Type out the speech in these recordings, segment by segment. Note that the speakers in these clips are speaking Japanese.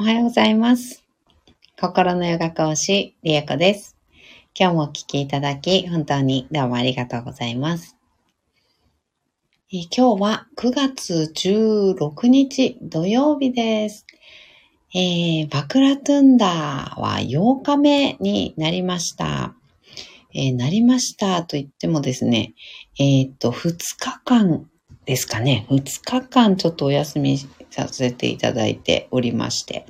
おはようございます。心のヨガ講師、リエコです。今日もお聞きいただき、本当にどうもありがとうございます。え今日は9月16日土曜日です。えーバクラトゥンダーは8日目になりました。えーなりましたと言ってもですね、えっ、と、2日間ですかね。2日間ちょっとお休みさせていただいておりまして。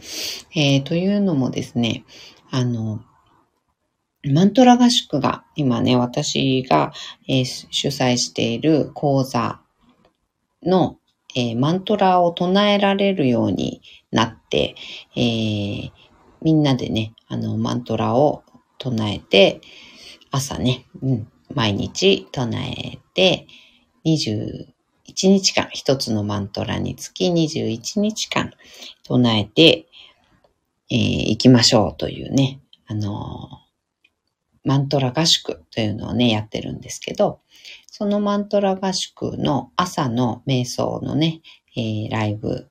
えーというのもですね、あの、マントラ合宿が今ね、私が、えー主催している講座の、えーマントラを唱えられるようになって、えーみんなでね、あの、マントラを唱えて、朝ね、うん、毎日唱えて、1日間、一つのマントラにつき21日間唱えて、えー行きましょうというね、あのーマントラ合宿というのをね、やってるんですけど、そのマントラ合宿の朝の瞑想のね、えーライブ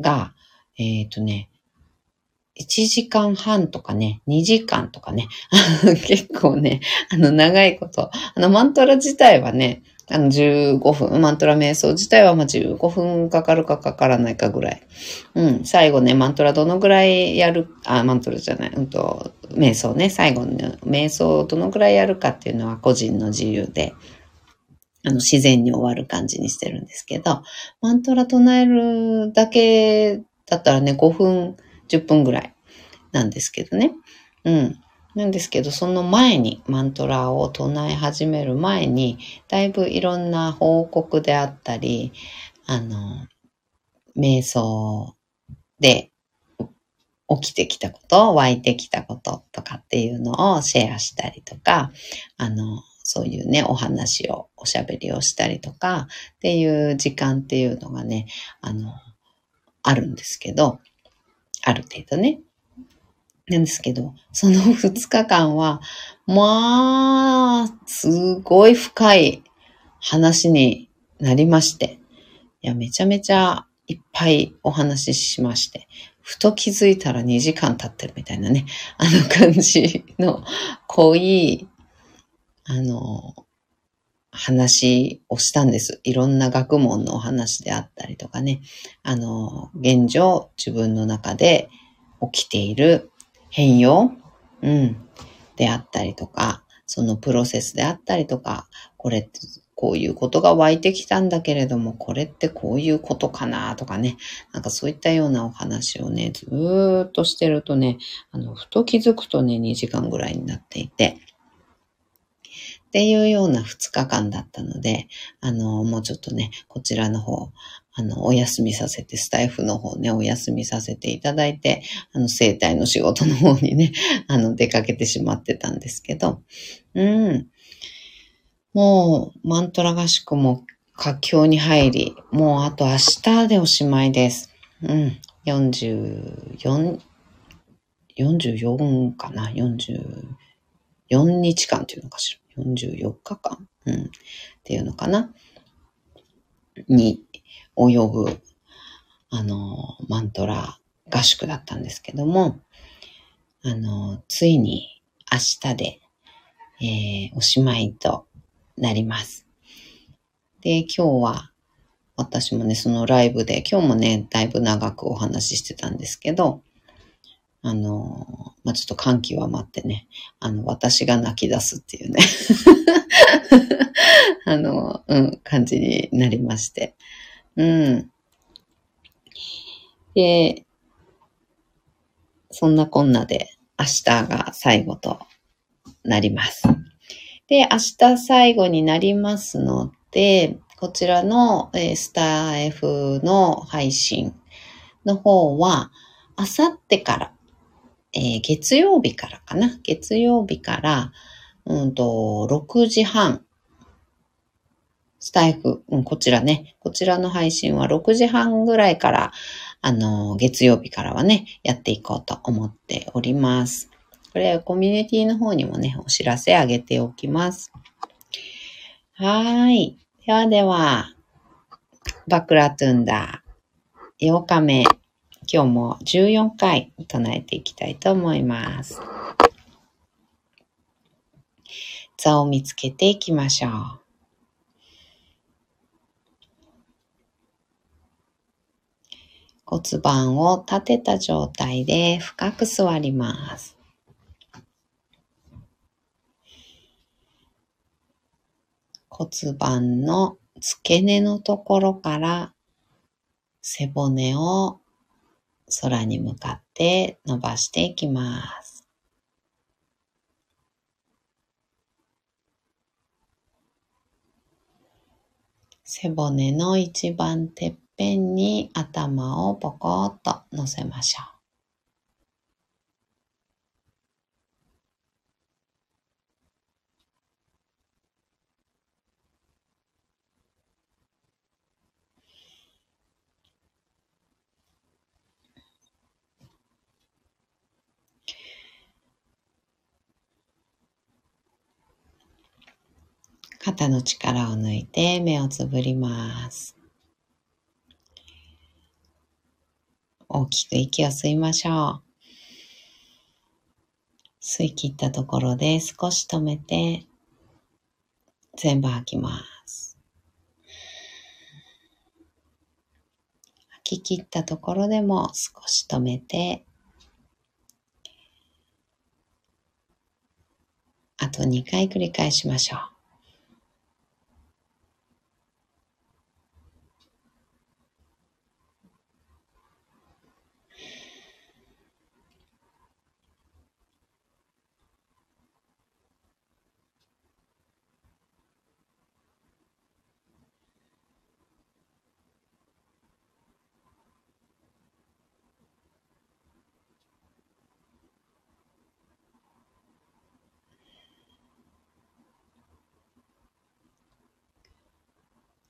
が、えっ、とね、1時間半とかね、2時間とかね、結構ね、あの、長いこと、あの、マントラ自体はね、あの、15分、マントラ瞑想自体はま15分かかるかかからないかぐらい。うん、最後ね、マントラどのぐらいやる、あ、マントラじゃない、うんと、瞑想ね、最後の瞑想をどのぐらいやるかっていうのは個人の自由で、あの、自然に終わる感じにしてるんですけど、マントラ唱えるだけだったらね、5分、10分ぐらいなんですけどね。うん。なんですけど、その前に、マントラを唱え始める前に、だいぶいろんな報告であったり、あの、瞑想で起きてきたこと、湧いてきたこととかっていうのをシェアしたりとか、あの、そういうね、お話を、おしゃべりをしたりとかっていう時間っていうのがね、あの、あるんですけど、ある程度ね。なんですけど、その2日間は、まあ、すごい深い話になりまして、いや、めちゃめちゃいっぱいお話ししまして、ふと気づいたら2時間経ってるみたいなね、あの感じの濃い、あの、話をしたんです。いろんな学問のお話であったりとかね、あの、現状自分の中で起きている変容、うん、であったりとか、そのプロセスであったりとか、これってこういうことが湧いてきたんだけれども、これってこういうことかなとかね、なんかそういったようなお話をね、ずーっとしてるとね、あの、ふと気づくとね、2時間ぐらいになっていて、っていうような2日間だったので、あの、もうちょっとね、こちらの方、あの、お休みさせて、スタイフの方ね、お休みさせていただいて、あの、生体の仕事の方にね、あの、出かけてしまってたんですけど、うん。もう、マントラ合宿も佳境に入り、もうあと明日でおしまいです。うん。44、44かな ?44 日間っていうのかしら？44日間？うん。っていうのかな？に及ぶ、あの、マントラ合宿だったんですけども、あの、ついに明日で、えーおしまいとなります。で、今日は、私もね、そのライブで、今日もね、だいぶ長くお話ししてたんですけど、あの、まあ、ちょっと感極まってね、あの、私が泣き出すっていうね、あの、うん、感じになりまして。うん。で、そんなこんなで明日が最後となります。で、明日最後になりますので、こちらの、えスター F の配信の方は、あさってから、えー月曜日からかな。月曜日から、うんと、6時半、スタイフ、うん、こちらね、こちらの配信は6時半ぐらいから、あの、月曜日からはね、やっていこうと思っております。これ、コミュニティの方にもね、お知らせあげておきます。はい。ではでは、バクラトゥンダー、8日目。今日も14回唱えていきたいと思います。座を見つけていきましょう。骨盤を立てた状態で深く座ります。骨盤の付け根のところから背骨を空に向かって伸ばしていきます。背骨の一番てっぺんに頭をポコッと乗せましょう。肩の力を抜いて目をつぶります。大きく息を吸いましょう。吸い切ったところで少し止めて全部吐きます。吐き切ったところでも少し止めてあと2回繰り返しましょう。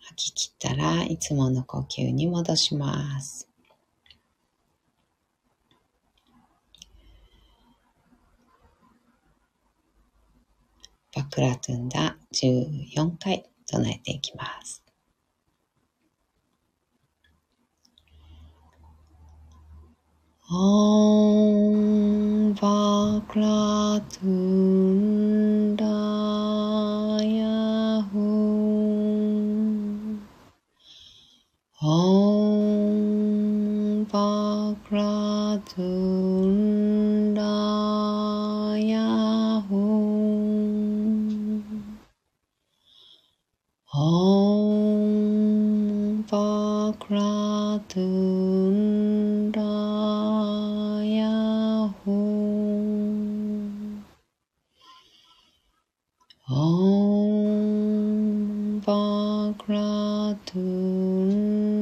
吐き切ったらいつもの呼吸に戻します。バクラトゥンダ14回唱えていきます。Om Vakratundaya Bhagratundaya Hum Om Bhagratundaya Hum Om Bhagratundaya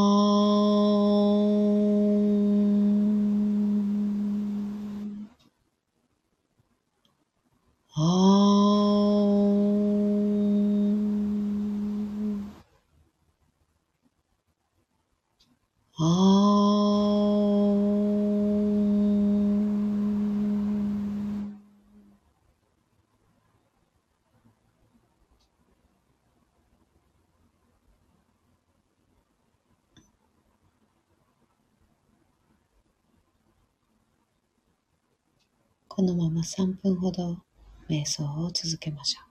このまま3分ほど瞑想を続けましょう。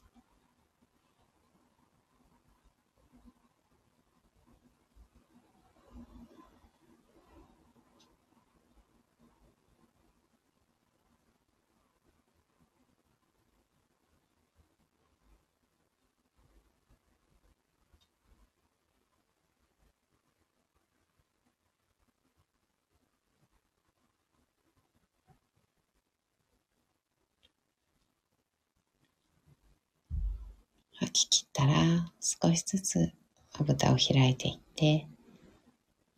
吐き切ったら少しずつまぶたを開いていって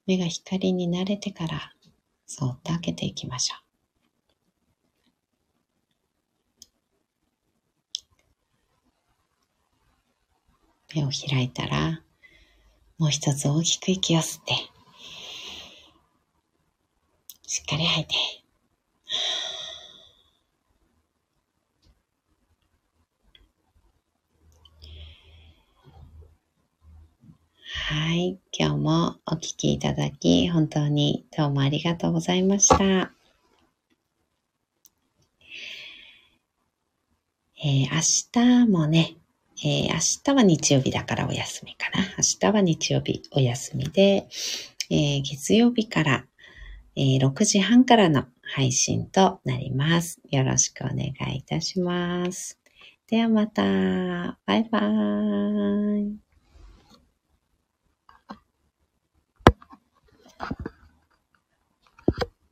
目が光に慣れてからそっと開けていきましょう。目を開いたらもう一つ大きく息を吸ってしっかり吐いては今日もお聴きいただき、本当にどうもありがとうございました。えー、明日もね、えー、明日は日曜日だからお休みかな。明日は日曜日お休みで、えー、月曜日から、え6時半からの配信となります。よろしくお願いいたします。ではまた。バイバーイ。